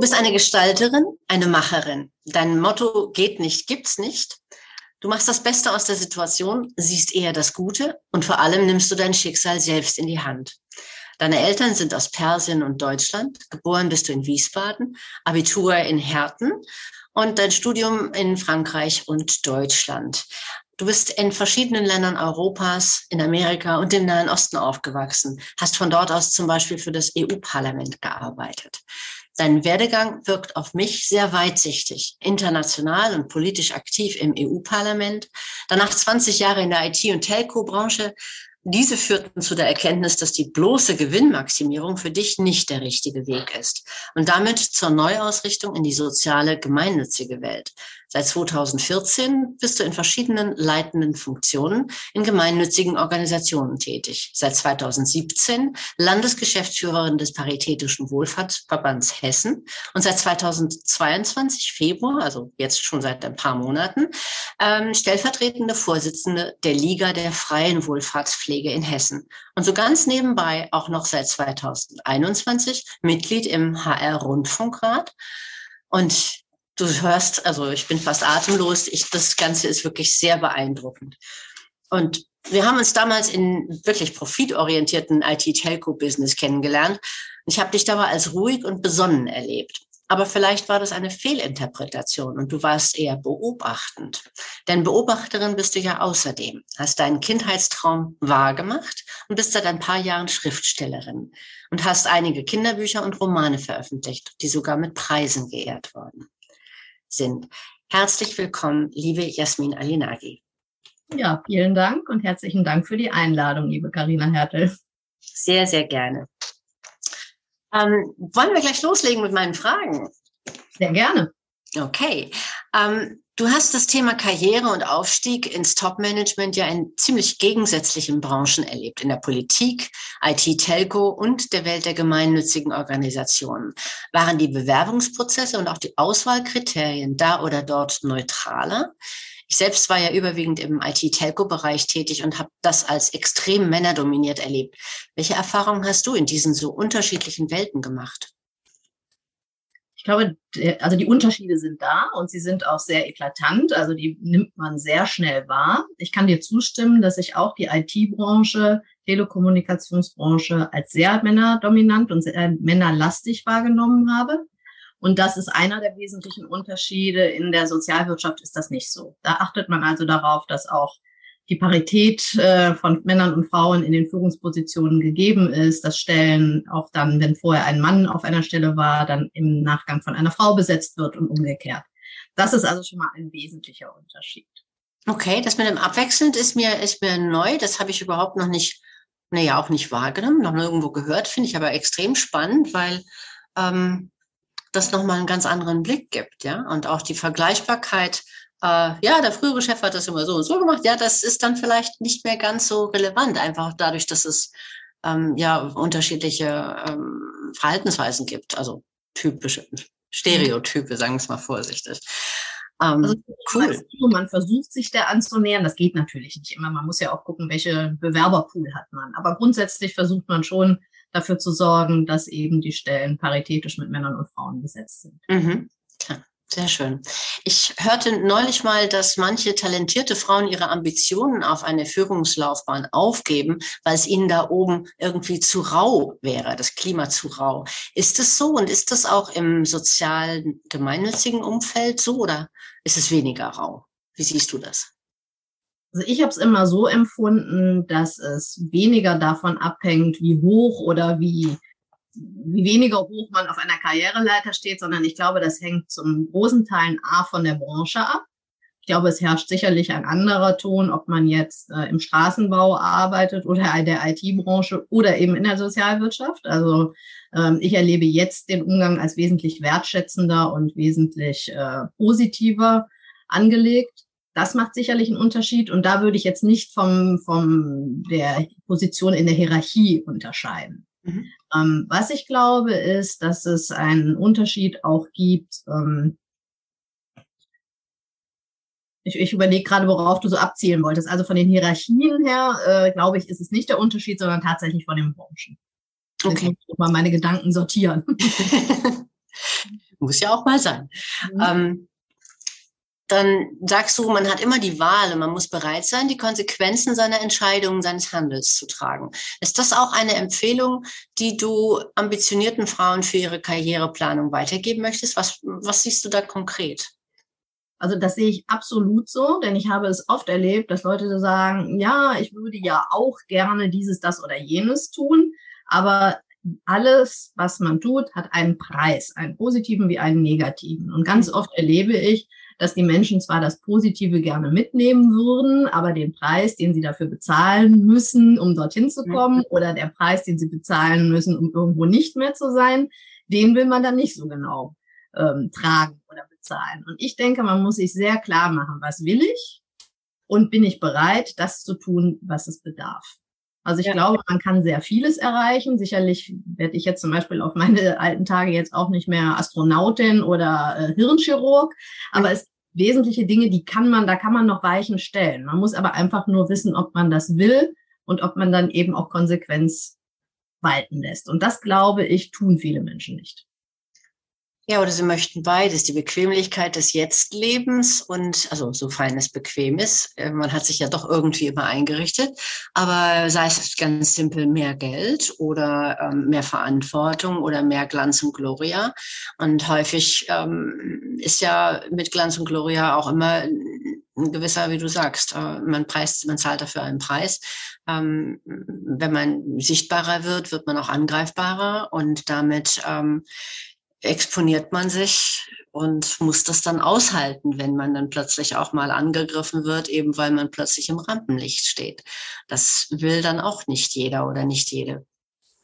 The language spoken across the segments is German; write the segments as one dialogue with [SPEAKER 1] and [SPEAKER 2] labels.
[SPEAKER 1] Du bist eine Gestalterin, eine Macherin. Dein Motto geht nicht, gibt's nicht. Du machst das Beste aus der Situation, siehst eher das Gute und vor allem nimmst du dein Schicksal selbst in die Hand. Deine Eltern sind aus Persien und Deutschland. Geboren bist du in Wiesbaden, Abitur in Herten und dein Studium in Frankreich und Deutschland. Du bist in verschiedenen Ländern Europas, in Amerika und im Nahen Osten aufgewachsen, hast von dort aus zum Beispiel für das EU-Parlament gearbeitet. Dein Werdegang wirkt auf mich sehr weitsichtig, international und politisch aktiv im EU-Parlament, danach 20 Jahre in der IT- und Telco-Branche, diese führten zu der Erkenntnis, dass die bloße Gewinnmaximierung für dich nicht der richtige Weg ist. Und damit zur Neuausrichtung in die soziale, gemeinnützige Welt. Seit 2014 bist du in verschiedenen leitenden Funktionen in gemeinnützigen Organisationen tätig. Seit 2017 Landesgeschäftsführerin des Paritätischen Wohlfahrtsverbands Hessen und seit 2022 Februar, also jetzt schon seit ein paar Monaten, ähm, stellvertretende Vorsitzende der Liga der freien Wohlfahrtspflege in Hessen. Und so ganz nebenbei auch noch seit 2021 Mitglied im HR-Rundfunkrat. Und du hörst, also ich bin fast atemlos. Ich, das Ganze ist wirklich sehr beeindruckend. Und wir haben uns damals in wirklich profitorientierten IT-Telco-Business kennengelernt. Ich habe dich dabei als ruhig und besonnen erlebt. Aber vielleicht war das eine Fehlinterpretation und du warst eher beobachtend. Denn Beobachterin bist du ja außerdem, hast deinen Kindheitstraum wahrgemacht und bist seit ein paar Jahren Schriftstellerin und hast einige Kinderbücher und Romane veröffentlicht, die sogar mit Preisen geehrt wurden sind. Herzlich willkommen, liebe Jasmin Alinagi.
[SPEAKER 2] Ja, vielen Dank und herzlichen Dank für die Einladung, liebe Karina Hertel.
[SPEAKER 1] Sehr, sehr gerne. Ähm, wollen wir gleich loslegen mit meinen Fragen?
[SPEAKER 2] Sehr gerne.
[SPEAKER 1] Okay. Ähm, Du hast das Thema Karriere und Aufstieg ins Top-Management ja in ziemlich gegensätzlichen Branchen erlebt. In der Politik, IT-Telco und der Welt der gemeinnützigen Organisationen. Waren die Bewerbungsprozesse und auch die Auswahlkriterien da oder dort neutraler? Ich selbst war ja überwiegend im IT-Telco-Bereich tätig und habe das als extrem männerdominiert erlebt. Welche Erfahrungen hast du in diesen so unterschiedlichen Welten gemacht?
[SPEAKER 2] Ich glaube, also die Unterschiede sind da und sie sind auch sehr eklatant. Also die nimmt man sehr schnell wahr. Ich kann dir zustimmen, dass ich auch die IT-Branche, Telekommunikationsbranche als sehr männerdominant und sehr männerlastig wahrgenommen habe. Und das ist einer der wesentlichen Unterschiede. In der Sozialwirtschaft ist das nicht so. Da achtet man also darauf, dass auch die Parität äh, von Männern und Frauen in den Führungspositionen gegeben ist, dass Stellen auch dann, wenn vorher ein Mann auf einer Stelle war, dann im Nachgang von einer Frau besetzt wird und umgekehrt. Das ist also schon mal ein wesentlicher Unterschied.
[SPEAKER 1] Okay, das mit dem Abwechselnd ist mir, ist mir neu. Das habe ich überhaupt noch nicht, naja, auch nicht wahrgenommen, noch nirgendwo gehört, finde ich aber extrem spannend, weil ähm, das nochmal einen ganz anderen Blick gibt, ja. Und auch die Vergleichbarkeit äh, ja, der frühere Chef hat das immer so und so gemacht. Ja, das ist dann vielleicht nicht mehr ganz so relevant, einfach dadurch, dass es ähm, ja unterschiedliche ähm, Verhaltensweisen gibt, also typische Stereotype, sagen wir es mal vorsichtig.
[SPEAKER 2] Ähm, also, cool. Man versucht sich da anzunähern. Das geht natürlich nicht immer. Man muss ja auch gucken, welche Bewerberpool hat man. Aber grundsätzlich versucht man schon dafür zu sorgen, dass eben die Stellen paritätisch mit Männern und Frauen besetzt sind.
[SPEAKER 1] Mhm. Klar. Sehr schön. Ich hörte neulich mal, dass manche talentierte Frauen ihre Ambitionen auf eine Führungslaufbahn aufgeben, weil es ihnen da oben irgendwie zu rau wäre, das Klima zu rau. Ist es so und ist das auch im sozialen, gemeinnützigen Umfeld so oder ist es weniger rau? Wie siehst du das?
[SPEAKER 2] Also ich habe es immer so empfunden, dass es weniger davon abhängt, wie hoch oder wie wie weniger hoch man auf einer Karriereleiter steht, sondern ich glaube, das hängt zum großen Teil A von der Branche ab. Ich glaube, es herrscht sicherlich ein anderer Ton, ob man jetzt äh, im Straßenbau arbeitet oder in der IT-Branche oder eben in der Sozialwirtschaft. Also ähm, ich erlebe jetzt den Umgang als wesentlich wertschätzender und wesentlich äh, positiver angelegt. Das macht sicherlich einen Unterschied und da würde ich jetzt nicht vom, vom der Position in der Hierarchie unterscheiden. Mhm. Ähm, was ich glaube, ist, dass es einen Unterschied auch gibt. Ähm, ich, ich überlege gerade, worauf du so abzielen wolltest. Also von den Hierarchien her, äh, glaube ich, ist es nicht der Unterschied, sondern tatsächlich von den Branchen. Okay. Jetzt muss ich mal meine Gedanken sortieren.
[SPEAKER 1] muss ja auch mal sein. Mhm. Ähm, dann sagst du, man hat immer die Wahl und man muss bereit sein, die Konsequenzen seiner Entscheidungen, seines Handels zu tragen. Ist das auch eine Empfehlung, die du ambitionierten Frauen für ihre Karriereplanung weitergeben möchtest? Was, was siehst du da konkret?
[SPEAKER 2] Also das sehe ich absolut so, denn ich habe es oft erlebt, dass Leute so sagen, ja, ich würde ja auch gerne dieses, das oder jenes tun, aber alles, was man tut, hat einen Preis, einen positiven wie einen negativen. Und ganz oft erlebe ich, dass die Menschen zwar das Positive gerne mitnehmen würden, aber den Preis, den sie dafür bezahlen müssen, um dorthin zu kommen, mhm. oder der Preis, den sie bezahlen müssen, um irgendwo nicht mehr zu sein, den will man dann nicht so genau ähm, tragen oder bezahlen. Und ich denke, man muss sich sehr klar machen, was will ich und bin ich bereit, das zu tun, was es bedarf. Also ich ja. glaube, man kann sehr vieles erreichen. Sicherlich werde ich jetzt zum Beispiel auf meine alten Tage jetzt auch nicht mehr Astronautin oder äh, Hirnchirurg, aber es wesentliche Dinge, die kann man, da kann man noch Weichen stellen. Man muss aber einfach nur wissen, ob man das will und ob man dann eben auch Konsequenz walten lässt. Und das glaube ich, tun viele Menschen nicht.
[SPEAKER 1] Ja, oder sie möchten beides, die Bequemlichkeit des Jetztlebens und, also sofern es bequem ist, äh, man hat sich ja doch irgendwie immer eingerichtet, aber sei es ganz simpel mehr Geld oder ähm, mehr Verantwortung oder mehr Glanz und Gloria. Und häufig ähm, ist ja mit Glanz und Gloria auch immer ein gewisser, wie du sagst, äh, man preist, man zahlt dafür einen Preis. Ähm, wenn man sichtbarer wird, wird man auch angreifbarer und damit ähm, exponiert man sich und muss das dann aushalten, wenn man dann plötzlich auch mal angegriffen wird, eben weil man plötzlich im Rampenlicht steht. Das will dann auch nicht jeder oder nicht jede.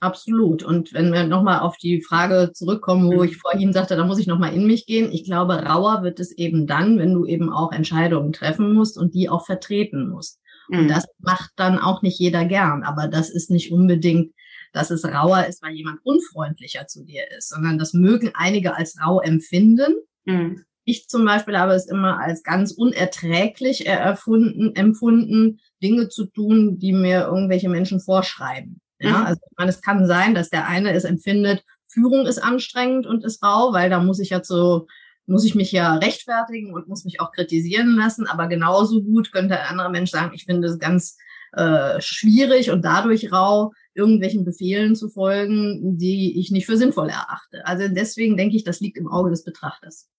[SPEAKER 2] Absolut. Und wenn wir nochmal auf die Frage zurückkommen, wo mhm. ich vorhin sagte, da muss ich nochmal in mich gehen. Ich glaube, rauer wird es eben dann, wenn du eben auch Entscheidungen treffen musst und die auch vertreten musst. Und mhm. das macht dann auch nicht jeder gern. Aber das ist nicht unbedingt dass es rauer ist, weil jemand unfreundlicher zu dir ist, sondern das mögen einige als rau empfinden. Mhm. Ich zum Beispiel habe es immer als ganz unerträglich erfunden, empfunden, Dinge zu tun, die mir irgendwelche Menschen vorschreiben. Ja, mhm. also ich meine, es kann sein, dass der eine es empfindet, Führung ist anstrengend und ist rau, weil da muss ich ja zu, muss ich mich ja rechtfertigen und muss mich auch kritisieren lassen. Aber genauso gut könnte ein anderer Mensch sagen, ich finde es ganz äh, schwierig und dadurch rau, irgendwelchen Befehlen zu folgen, die ich nicht für sinnvoll erachte. Also deswegen denke ich, das liegt im Auge des Betrachters.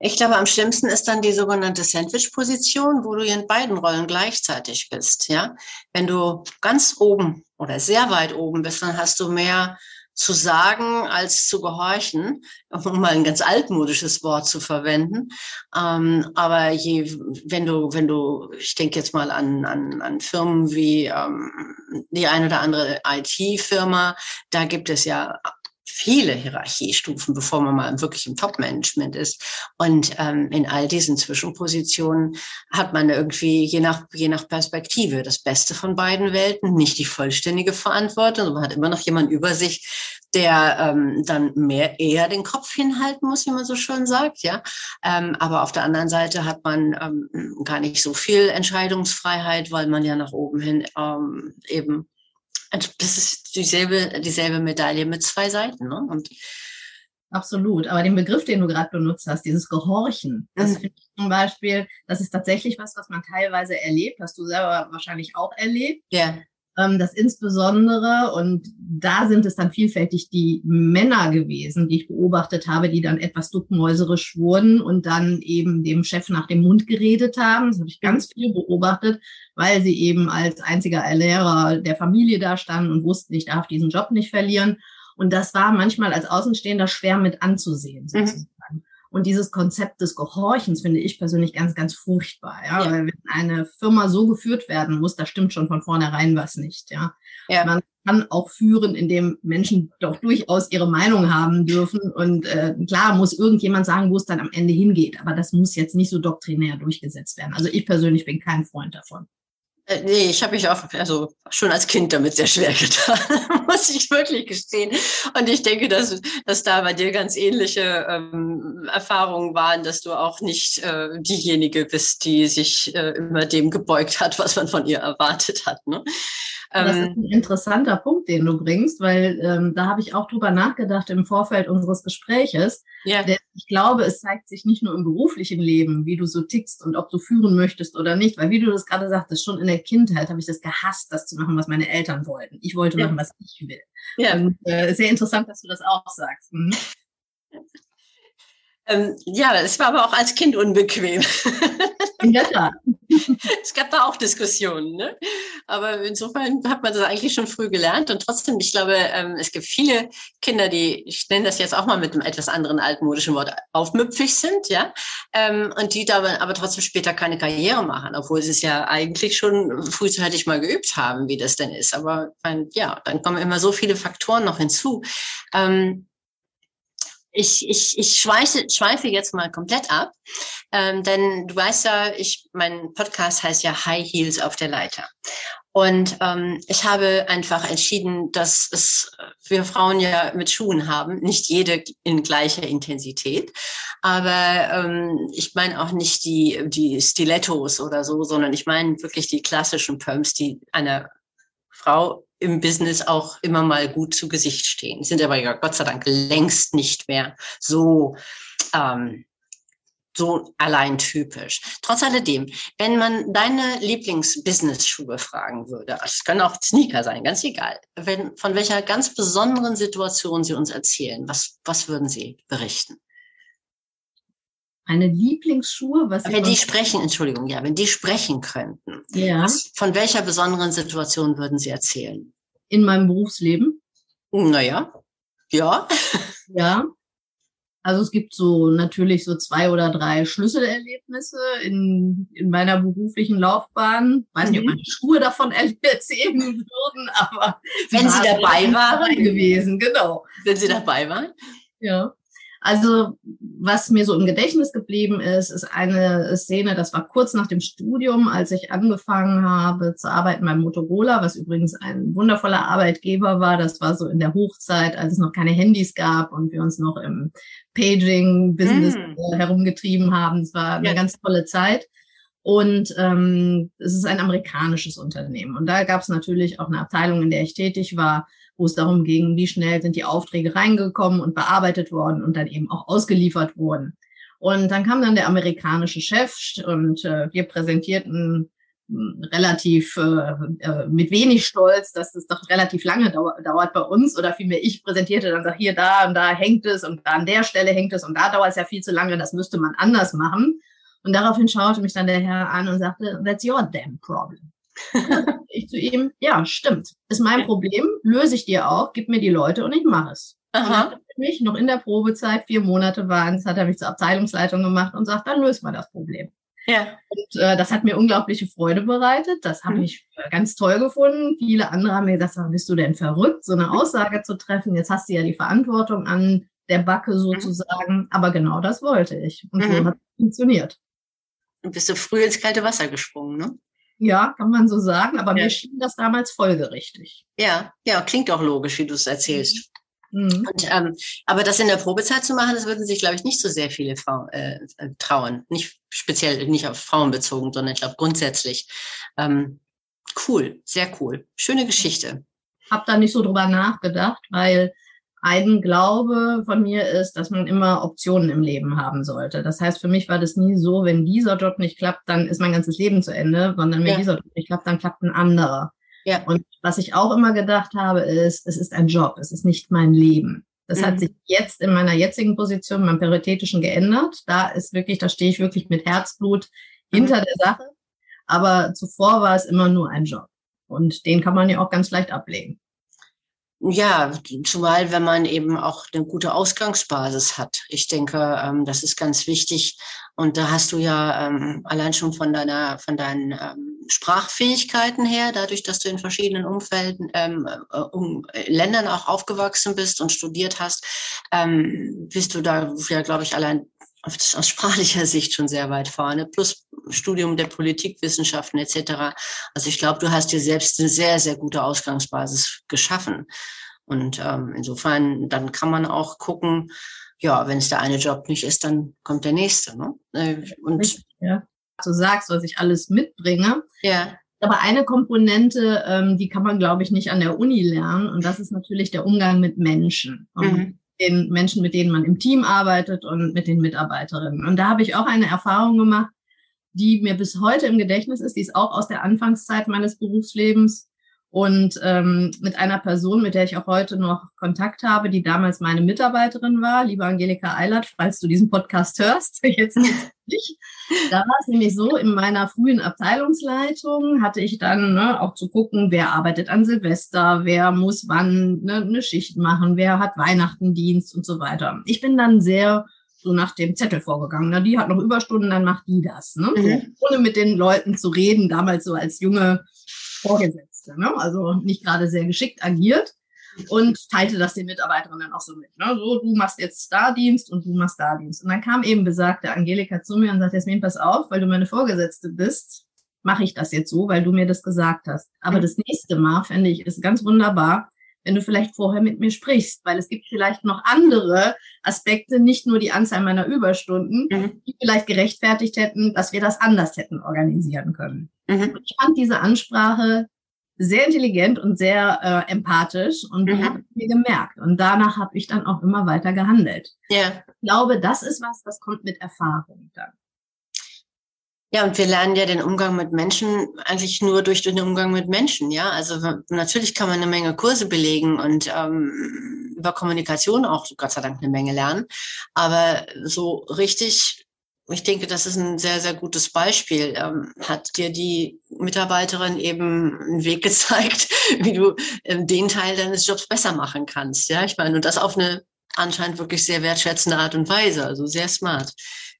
[SPEAKER 1] Ich glaube, am schlimmsten ist dann die sogenannte Sandwich-Position, wo du in beiden Rollen gleichzeitig bist. Ja, wenn du ganz oben oder sehr weit oben bist, dann hast du mehr zu sagen als zu gehorchen, um mal ein ganz altmodisches Wort zu verwenden. Ähm, aber je, wenn du, wenn du, ich denke jetzt mal an, an, an Firmen wie ähm, die eine oder andere IT-Firma, da gibt es ja viele Hierarchiestufen, bevor man mal wirklich im Top-Management ist. Und ähm, in all diesen Zwischenpositionen hat man irgendwie je nach, je nach Perspektive das Beste von beiden Welten, nicht die vollständige Verantwortung, man hat immer noch jemand über sich, der ähm, dann mehr eher den Kopf hinhalten muss, wie man so schön sagt, ja. Ähm, aber auf der anderen Seite hat man ähm, gar nicht so viel Entscheidungsfreiheit, weil man ja nach oben hin ähm, eben das ist dieselbe, dieselbe Medaille mit zwei Seiten. Ne? Und
[SPEAKER 2] Absolut. Aber den Begriff, den du gerade benutzt hast, dieses Gehorchen, das mhm. finde ich zum Beispiel, das ist tatsächlich was, was man teilweise erlebt, hast du selber wahrscheinlich auch erlebt.
[SPEAKER 1] Ja
[SPEAKER 2] dass insbesondere, und da sind es dann vielfältig die Männer gewesen, die ich beobachtet habe, die dann etwas duckmäuserisch wurden und dann eben dem Chef nach dem Mund geredet haben. Das habe ich ganz viel beobachtet, weil sie eben als einziger Lehrer der Familie da standen und wussten, ich darf diesen Job nicht verlieren. Und das war manchmal als Außenstehender schwer mit anzusehen, mhm. sozusagen. Mhm. Und dieses Konzept des Gehorchens finde ich persönlich ganz, ganz furchtbar. Ja? ja. Weil wenn eine Firma so geführt werden muss, da stimmt schon von vornherein was nicht. Ja. ja. Man kann auch führen, indem Menschen doch durchaus ihre Meinung haben dürfen. Und äh, klar muss irgendjemand sagen, wo es dann am Ende hingeht. Aber das muss jetzt nicht so doktrinär durchgesetzt werden. Also ich persönlich bin kein Freund davon.
[SPEAKER 1] Äh, nee, ich habe mich auch also schon als Kind damit sehr schwer getan, muss ich wirklich gestehen. Und ich denke, dass, dass da bei dir ganz ähnliche ähm, Erfahrungen waren, dass du auch nicht äh, diejenige bist, die sich äh, immer dem gebeugt hat, was man von ihr erwartet hat. Ne?
[SPEAKER 2] Das ist ähm, ein interessanter Punkt, den du bringst, weil ähm, da habe ich auch drüber nachgedacht im Vorfeld unseres Gespräches. Ja. Denn ich glaube, es zeigt sich nicht nur im beruflichen Leben, wie du so tickst und ob du führen möchtest oder nicht. Weil wie du das gerade sagtest, schon in der Kindheit habe ich das gehasst, das zu machen, was meine Eltern wollten. Ich wollte ja. machen, was ich will. Ja. Und äh, sehr interessant, dass du das auch sagst.
[SPEAKER 1] Ähm, ja, es war aber auch als Kind unbequem. Der Tat. es gab da auch Diskussionen, ne? Aber insofern hat man das eigentlich schon früh gelernt und trotzdem, ich glaube, ähm, es gibt viele Kinder, die, ich nenne das jetzt auch mal mit einem etwas anderen altmodischen Wort, aufmüpfig sind, ja, ähm, und die da aber trotzdem später keine Karriere machen, obwohl sie es ja eigentlich schon frühzeitig mal geübt haben, wie das denn ist. Aber ja, dann kommen immer so viele Faktoren noch hinzu. Ähm, ich, ich, ich schweife, schweife jetzt mal komplett ab, ähm, denn du weißt ja, ich, mein Podcast heißt ja High Heels auf der Leiter. Und ähm, ich habe einfach entschieden, dass es wir Frauen ja mit Schuhen haben, nicht jede in gleicher Intensität, aber ähm, ich meine auch nicht die die Stilettos oder so, sondern ich meine wirklich die klassischen Pumps, die einer Frau im Business auch immer mal gut zu Gesicht stehen. Sind aber ja Gott sei Dank längst nicht mehr so ähm, so allein typisch. Trotz alledem, wenn man deine Lieblings-Business-Schuhe fragen würde, es können auch Sneaker sein, ganz egal, wenn, von welcher ganz besonderen Situation Sie uns erzählen, was, was würden Sie berichten?
[SPEAKER 2] Eine Lieblingsschuhe,
[SPEAKER 1] was wenn die sprechen, Entschuldigung, ja, wenn die sprechen könnten, ja. Was, von welcher besonderen Situation würden Sie erzählen?
[SPEAKER 2] In meinem Berufsleben?
[SPEAKER 1] Naja, ja.
[SPEAKER 2] Ja. Also es gibt so natürlich so zwei oder drei Schlüsselerlebnisse in, in meiner beruflichen Laufbahn. Weiß nicht, ob mhm. meine Schuhe davon erzählen würden, aber
[SPEAKER 1] wenn sie dabei waren
[SPEAKER 2] gewesen, genau.
[SPEAKER 1] Wenn sie dabei waren?
[SPEAKER 2] Ja. Also was mir so im Gedächtnis geblieben ist, ist eine Szene, das war kurz nach dem Studium, als ich angefangen habe zu arbeiten beim Motorola, was übrigens ein wundervoller Arbeitgeber war. Das war so in der Hochzeit, als es noch keine Handys gab und wir uns noch im Paging-Business mm. herumgetrieben haben. Es war eine ja. ganz tolle Zeit. Und ähm, es ist ein amerikanisches Unternehmen. Und da gab es natürlich auch eine Abteilung, in der ich tätig war, wo es darum ging, wie schnell sind die Aufträge reingekommen und bearbeitet worden und dann eben auch ausgeliefert wurden. Und dann kam dann der amerikanische Chef und äh, wir präsentierten hm, relativ äh, äh, mit wenig Stolz, dass es doch relativ lange dau dauert bei uns oder vielmehr ich präsentierte dann sag hier da und da hängt es und da an der Stelle hängt es und da dauert es ja viel zu lange, das müsste man anders machen. Und daraufhin schaute mich dann der Herr an und sagte, that's your damn problem ich zu ihm, ja, stimmt. Ist mein Problem, löse ich dir auch, gib mir die Leute und ich mache es. Aha. mich noch in der Probezeit, vier Monate waren es, hat er mich zur Abteilungsleitung gemacht und sagt, dann löst mal das Problem. Ja. Und äh, das hat mir unglaubliche Freude bereitet. Das habe mhm. ich äh, ganz toll gefunden. Viele andere haben mir gesagt, bist du denn verrückt, so eine Aussage zu treffen? Jetzt hast du ja die Verantwortung an der Backe mhm. sozusagen. Mhm. Aber genau das wollte ich. Und mhm. so hat es funktioniert.
[SPEAKER 1] Und bist du früh ins kalte Wasser gesprungen, ne?
[SPEAKER 2] Ja, kann man so sagen, aber ja. mir schien das damals folgerichtig.
[SPEAKER 1] Ja, ja, klingt auch logisch, wie du es erzählst. Mhm. Und, ähm, aber das in der Probezeit zu machen, das würden sich, glaube ich, nicht so sehr viele Frauen äh, äh, trauen. Nicht speziell, nicht auf Frauen bezogen, sondern ich glaube grundsätzlich. Ähm, cool, sehr cool. Schöne Geschichte.
[SPEAKER 2] Hab da nicht so drüber nachgedacht, weil ein Glaube von mir ist, dass man immer Optionen im Leben haben sollte. Das heißt, für mich war das nie so, wenn dieser Job nicht klappt, dann ist mein ganzes Leben zu Ende, sondern wenn ja. dieser Job nicht klappt, dann klappt ein anderer. Ja. Und was ich auch immer gedacht habe, ist, es ist ein Job, es ist nicht mein Leben. Das mhm. hat sich jetzt in meiner jetzigen Position beim Periodetischen geändert. Da ist wirklich, da stehe ich wirklich mit Herzblut mhm. hinter der Sache. Aber zuvor war es immer nur ein Job. Und den kann man ja auch ganz leicht ablegen.
[SPEAKER 1] Ja, zumal wenn man eben auch eine gute Ausgangsbasis hat. Ich denke, ähm, das ist ganz wichtig. Und da hast du ja ähm, allein schon von deiner, von deinen ähm, Sprachfähigkeiten her, dadurch, dass du in verschiedenen Umfelden, ähm, äh, um, äh, Ländern auch aufgewachsen bist und studiert hast, ähm, bist du da ja, glaube ich, allein aus sprachlicher Sicht schon sehr weit vorne, plus Studium der Politikwissenschaften etc. Also ich glaube, du hast dir selbst eine sehr, sehr gute Ausgangsbasis geschaffen. Und ähm, insofern, dann kann man auch gucken, ja, wenn es der eine Job nicht ist, dann kommt der nächste. Ne?
[SPEAKER 2] Äh, und ja. Du sagst, was ich alles mitbringe.
[SPEAKER 1] Ja.
[SPEAKER 2] Aber eine Komponente, ähm, die kann man, glaube ich, nicht an der Uni lernen. Und das ist natürlich der Umgang mit Menschen. Mhm den Menschen, mit denen man im Team arbeitet und mit den Mitarbeiterinnen. Und da habe ich auch eine Erfahrung gemacht, die mir bis heute im Gedächtnis ist. Die ist auch aus der Anfangszeit meines Berufslebens und ähm, mit einer Person, mit der ich auch heute noch Kontakt habe, die damals meine Mitarbeiterin war, liebe Angelika Eilert, falls du diesen Podcast hörst, jetzt nicht. Da war es nämlich so, in meiner frühen Abteilungsleitung hatte ich dann ne, auch zu gucken, wer arbeitet an Silvester, wer muss wann ne, eine Schicht machen, wer hat Weihnachtendienst und so weiter. Ich bin dann sehr so nach dem Zettel vorgegangen. Na, die hat noch Überstunden, dann macht die das. Ne? Mhm. Ohne mit den Leuten zu reden, damals so als junge Vorgesetzte. Ne? Also nicht gerade sehr geschickt agiert und teilte das den Mitarbeiterinnen auch so mit. Ne? So, du machst jetzt da Dienst und du machst da Dienst. Und dann kam eben besagte Angelika zu mir und sagte, Jasmin, pass auf, weil du meine Vorgesetzte bist, mache ich das jetzt so, weil du mir das gesagt hast. Aber das nächste Mal, fände ich, ist ganz wunderbar, wenn du vielleicht vorher mit mir sprichst, weil es gibt vielleicht noch andere Aspekte, nicht nur die Anzahl meiner Überstunden, mhm. die vielleicht gerechtfertigt hätten, dass wir das anders hätten organisieren können. Mhm. Ich fand diese Ansprache sehr intelligent und sehr äh, empathisch und mhm. habe mir gemerkt. Und danach habe ich dann auch immer weiter gehandelt.
[SPEAKER 1] Ja.
[SPEAKER 2] Ich glaube, das ist was, das kommt mit Erfahrung dann.
[SPEAKER 1] Ja, und wir lernen ja den Umgang mit Menschen eigentlich nur durch den Umgang mit Menschen, ja. Also natürlich kann man eine Menge Kurse belegen und ähm, über Kommunikation auch Gott sei Dank eine Menge lernen. Aber so richtig, ich denke, das ist ein sehr, sehr gutes Beispiel. Ähm, hat dir die Mitarbeiterin eben einen Weg gezeigt, wie du ähm, den Teil deines Jobs besser machen kannst. Ja, ich meine, und das auf eine anscheinend wirklich sehr wertschätzende Art und Weise, also sehr smart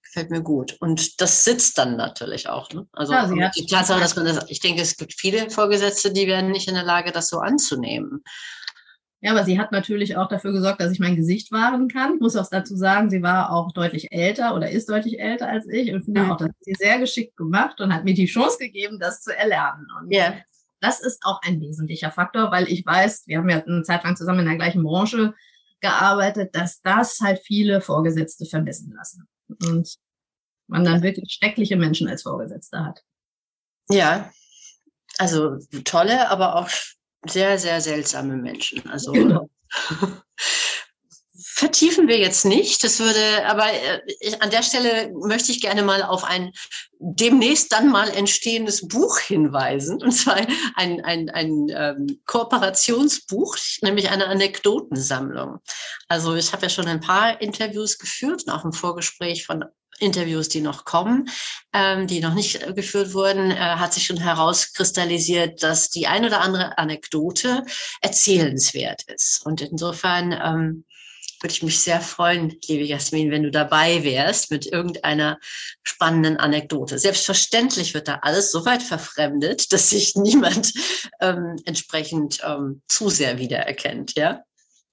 [SPEAKER 1] gefällt mir gut. Und das sitzt dann natürlich auch. Ne? Also ja, die Tatsache, dass man das, ich denke, es gibt viele Vorgesetzte, die werden nicht in der Lage, das so anzunehmen.
[SPEAKER 2] Ja, aber sie hat natürlich auch dafür gesorgt, dass ich mein Gesicht wahren kann. Ich muss auch dazu sagen, sie war auch deutlich älter oder ist deutlich älter als ich und finde mhm. auch, das hat sie sehr geschickt gemacht und hat mir die Chance gegeben, das zu erlernen. Und
[SPEAKER 1] yeah.
[SPEAKER 2] das ist auch ein wesentlicher Faktor, weil ich weiß, wir haben ja eine Zeit lang zusammen in der gleichen Branche gearbeitet, dass das halt viele Vorgesetzte vermissen lassen. Und man dann wirklich schreckliche Menschen als Vorgesetzte hat.
[SPEAKER 1] Ja, also tolle, aber auch sehr, sehr seltsame Menschen. Also genau. vertiefen wir jetzt nicht. Das würde, aber äh, an der Stelle möchte ich gerne mal auf ein demnächst dann mal entstehendes Buch hinweisen. Und zwar ein, ein, ein ähm, Kooperationsbuch, nämlich eine Anekdotensammlung. Also ich habe ja schon ein paar Interviews geführt auch im Vorgespräch von Interviews, die noch kommen, ähm, die noch nicht äh, geführt wurden, äh, hat sich schon herauskristallisiert, dass die ein oder andere Anekdote erzählenswert ist. Und insofern ähm, würde ich mich sehr freuen, liebe Jasmin, wenn du dabei wärst mit irgendeiner spannenden Anekdote. Selbstverständlich wird da alles so weit verfremdet, dass sich niemand ähm, entsprechend ähm, zu sehr wiedererkennt, ja?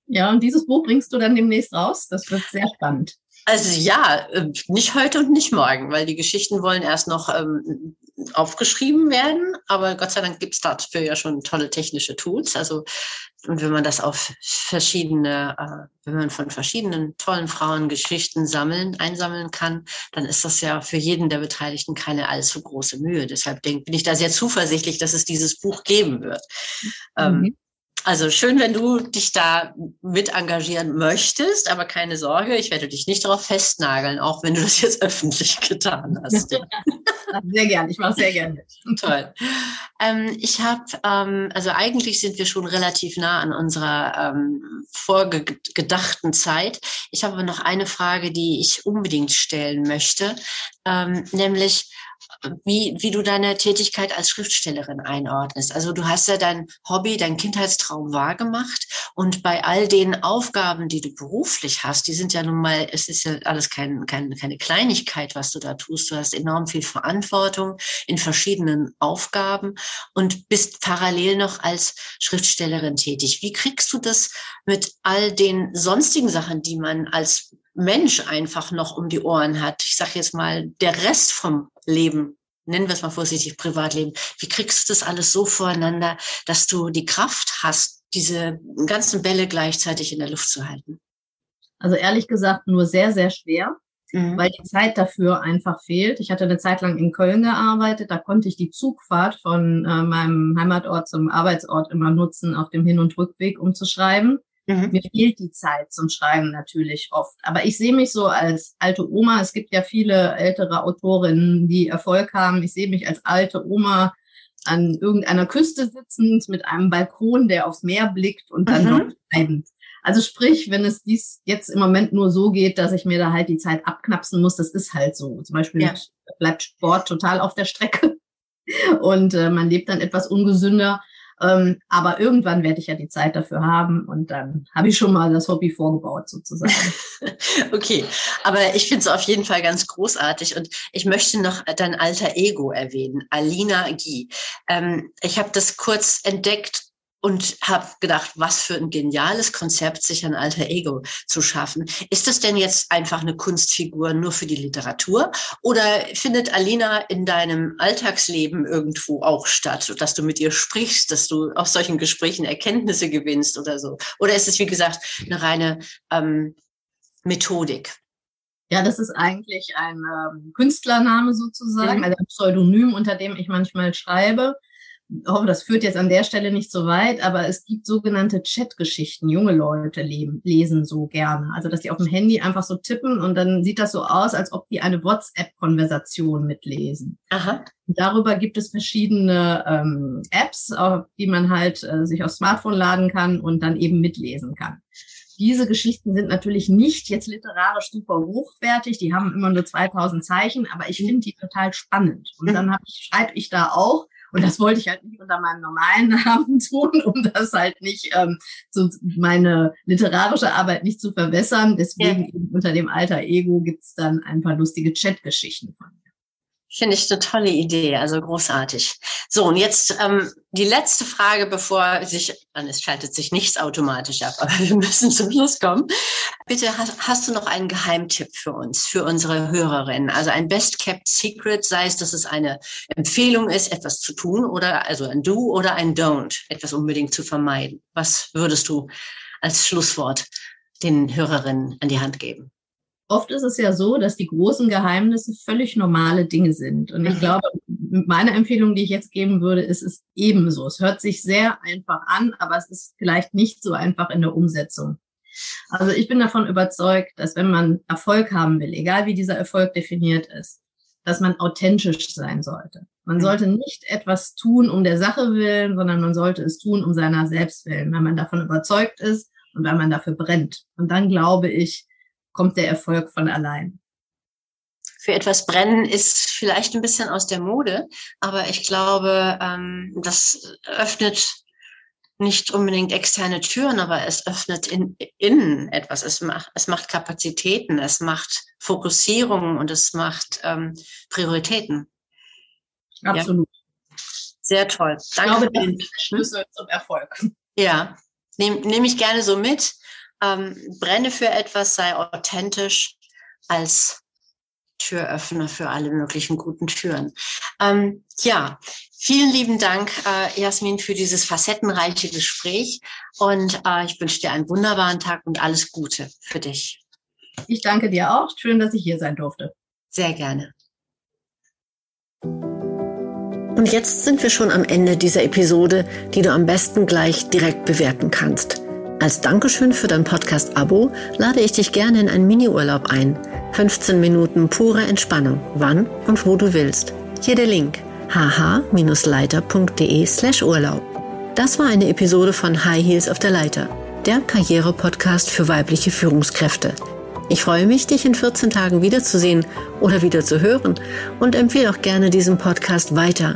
[SPEAKER 2] Ja, und dieses Buch bringst du dann demnächst raus. Das wird sehr spannend.
[SPEAKER 1] Also ja, äh, nicht heute und nicht morgen, weil die Geschichten wollen erst noch ähm, aufgeschrieben werden. Aber Gott sei Dank gibt's dafür ja schon tolle technische Tools. Also und wenn man das auf verschiedene, äh, wenn man von verschiedenen tollen Frauen Geschichten sammeln, einsammeln kann, dann ist das ja für jeden der Beteiligten keine allzu große Mühe. Deshalb denk, bin ich da sehr zuversichtlich, dass es dieses Buch geben wird. Ähm, mhm. Ähm, also schön, wenn du dich da mit engagieren möchtest, aber keine Sorge, ich werde dich nicht darauf festnageln, auch wenn du das jetzt öffentlich getan hast.
[SPEAKER 2] sehr gern, ich mache sehr gerne.
[SPEAKER 1] Toll. Ähm, ich habe, ähm, also eigentlich sind wir schon relativ nah an unserer ähm, vorgedachten Zeit. Ich habe aber noch eine Frage, die ich unbedingt stellen möchte, ähm, nämlich wie, wie du deine Tätigkeit als Schriftstellerin einordnest. Also du hast ja dein Hobby, dein Kindheitstraum wahrgemacht und bei all den Aufgaben, die du beruflich hast, die sind ja nun mal, es ist ja alles kein, kein, keine Kleinigkeit, was du da tust. Du hast enorm viel Verantwortung in verschiedenen Aufgaben und bist parallel noch als Schriftstellerin tätig. Wie kriegst du das mit all den sonstigen Sachen, die man als Mensch einfach noch um die Ohren hat. Ich sage jetzt mal, der Rest vom Leben, nennen wir es mal vorsichtig, Privatleben. Wie kriegst du das alles so voreinander, dass du die Kraft hast, diese ganzen Bälle gleichzeitig in der Luft zu halten?
[SPEAKER 2] Also ehrlich gesagt nur sehr, sehr schwer, mhm. weil die Zeit dafür einfach fehlt. Ich hatte eine Zeit lang in Köln gearbeitet, da konnte ich die Zugfahrt von äh, meinem Heimatort zum Arbeitsort immer nutzen auf dem Hin- und Rückweg, um zu schreiben. Mhm. Mir fehlt die Zeit zum Schreiben natürlich oft. Aber ich sehe mich so als alte Oma. Es gibt ja viele ältere Autorinnen, die Erfolg haben. Ich sehe mich als alte Oma an irgendeiner Küste sitzend mit einem Balkon, der aufs Meer blickt und dann mhm. dort schreibend. Also sprich, wenn es dies jetzt im Moment nur so geht, dass ich mir da halt die Zeit abknapsen muss, das ist halt so. Zum Beispiel ja. bleibt Sport total auf der Strecke und äh, man lebt dann etwas ungesünder. Ähm, aber irgendwann werde ich ja die Zeit dafür haben und dann habe ich schon mal das Hobby vorgebaut sozusagen.
[SPEAKER 1] okay, aber ich finde es auf jeden Fall ganz großartig und ich möchte noch dein alter Ego erwähnen, Alina Guy. Ähm, ich habe das kurz entdeckt und habe gedacht, was für ein geniales Konzept, sich ein alter Ego zu schaffen. Ist das denn jetzt einfach eine Kunstfigur nur für die Literatur oder findet Alina in deinem Alltagsleben irgendwo auch statt, dass du mit ihr sprichst, dass du aus solchen Gesprächen Erkenntnisse gewinnst oder so? Oder ist es, wie gesagt, eine reine ähm, Methodik?
[SPEAKER 2] Ja, das ist eigentlich ein ähm, Künstlername sozusagen, mhm. also ein Pseudonym, unter dem ich manchmal schreibe hoffe, das führt jetzt an der Stelle nicht so weit, aber es gibt sogenannte Chat-Geschichten. Junge Leute leben, lesen so gerne. Also, dass die auf dem Handy einfach so tippen und dann sieht das so aus, als ob die eine WhatsApp-Konversation mitlesen. Aha. Darüber gibt es verschiedene ähm, Apps, auf die man halt äh, sich aufs Smartphone laden kann und dann eben mitlesen kann. Diese Geschichten sind natürlich nicht jetzt literarisch super hochwertig, die haben immer nur 2000 Zeichen, aber ich finde die total spannend. Und dann ich, schreibe ich da auch und das wollte ich halt nicht unter meinem normalen Namen tun, um das halt nicht, ähm, so meine literarische Arbeit nicht zu verwässern. Deswegen ja. unter dem alter Ego gibt's dann ein paar lustige Chatgeschichten von mir.
[SPEAKER 1] Finde ich eine tolle Idee, also großartig. So, und jetzt ähm, die letzte Frage, bevor sich, dann es schaltet sich nichts automatisch ab, aber wir müssen zum Schluss kommen. Bitte hast, hast du noch einen Geheimtipp für uns, für unsere Hörerinnen? Also ein Best Kept Secret, sei es, dass es eine Empfehlung ist, etwas zu tun oder also ein Do oder ein Don't, etwas unbedingt zu vermeiden. Was würdest du als Schlusswort den Hörerinnen an die Hand geben?
[SPEAKER 2] Oft ist es ja so, dass die großen Geheimnisse völlig normale Dinge sind. Und ich mhm. glaube, meine Empfehlung, die ich jetzt geben würde, ist es ebenso. Es hört sich sehr einfach an, aber es ist vielleicht nicht so einfach in der Umsetzung. Also ich bin davon überzeugt, dass wenn man Erfolg haben will, egal wie dieser Erfolg definiert ist, dass man authentisch sein sollte. Man mhm. sollte nicht etwas tun um der Sache willen, sondern man sollte es tun um seiner selbst willen, wenn man davon überzeugt ist und weil man dafür brennt. Und dann glaube ich, kommt der Erfolg von allein.
[SPEAKER 1] Für etwas brennen ist vielleicht ein bisschen aus der Mode, aber ich glaube, ähm, das öffnet nicht unbedingt externe Türen, aber es öffnet in, innen etwas. Es macht, es macht Kapazitäten, es macht Fokussierung und es macht ähm, Prioritäten.
[SPEAKER 2] Absolut.
[SPEAKER 1] Ja. Sehr toll.
[SPEAKER 2] Danke. Ich glaube, das ist der Schlüssel zum Erfolg.
[SPEAKER 1] Ja, nehme nehm ich gerne so mit ähm, brenne für etwas, sei authentisch als Türöffner für alle möglichen guten Türen. Ähm, ja, vielen lieben Dank, äh, Jasmin, für dieses facettenreiche Gespräch und äh, ich wünsche dir einen wunderbaren Tag und alles Gute für dich.
[SPEAKER 2] Ich danke dir auch. Schön, dass ich hier sein durfte.
[SPEAKER 1] Sehr gerne. Und jetzt sind wir schon am Ende dieser Episode, die du am besten gleich direkt bewerten kannst. Als Dankeschön für dein Podcast-Abo lade ich dich gerne in einen Mini-Urlaub ein. 15 Minuten pure Entspannung, wann und wo du willst. Hier der Link hh-leiter.de slash Urlaub. Das war eine Episode von High Heels auf der Leiter, der Karriere-Podcast für weibliche Führungskräfte. Ich freue mich, dich in 14 Tagen wiederzusehen oder wieder zu hören und empfehle auch gerne diesen Podcast weiter.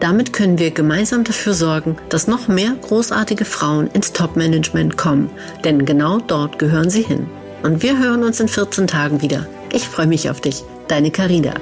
[SPEAKER 1] Damit können wir gemeinsam dafür sorgen, dass noch mehr großartige Frauen ins Top-Management kommen, denn genau dort gehören sie hin. Und wir hören uns in 14 Tagen wieder. Ich freue mich auf dich. Deine Carina.